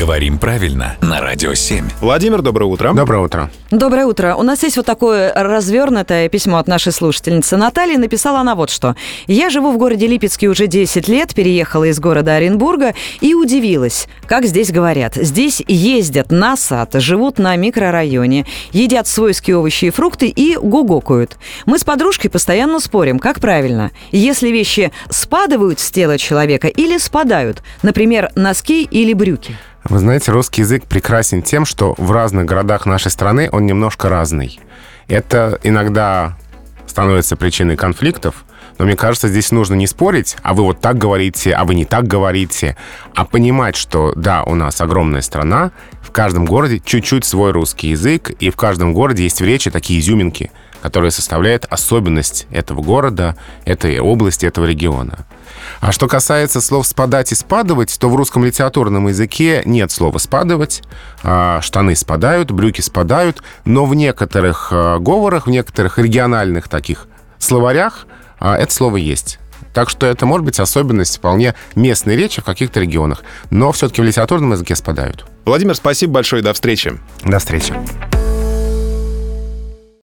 Говорим правильно на Радио 7. Владимир, доброе утро. Доброе утро. Доброе утро. У нас есть вот такое развернутое письмо от нашей слушательницы Натальи. Написала она вот что. «Я живу в городе Липецке уже 10 лет, переехала из города Оренбурга и удивилась, как здесь говорят. Здесь ездят на сад, живут на микрорайоне, едят свойские овощи и фрукты и гугокают. Мы с подружкой постоянно спорим, как правильно. Если вещи спадывают с тела человека или спадают, например, носки или брюки. Вы знаете, русский язык прекрасен тем, что в разных городах нашей страны он немножко разный. Это иногда становится причиной конфликтов, но мне кажется, здесь нужно не спорить, а вы вот так говорите, а вы не так говорите, а понимать, что да, у нас огромная страна, в каждом городе чуть-чуть свой русский язык, и в каждом городе есть в речи такие изюминки, которые составляют особенность этого города, этой области, этого региона. А что касается слов «спадать» и «спадывать», то в русском литературном языке нет слова «спадывать». А, штаны спадают, брюки спадают, но в некоторых а, говорах, в некоторых региональных таких словарях это слово есть. Так что это может быть особенность вполне местной речи в каких-то регионах. Но все-таки в литературном языке спадают. Владимир, спасибо большое, до встречи. До встречи.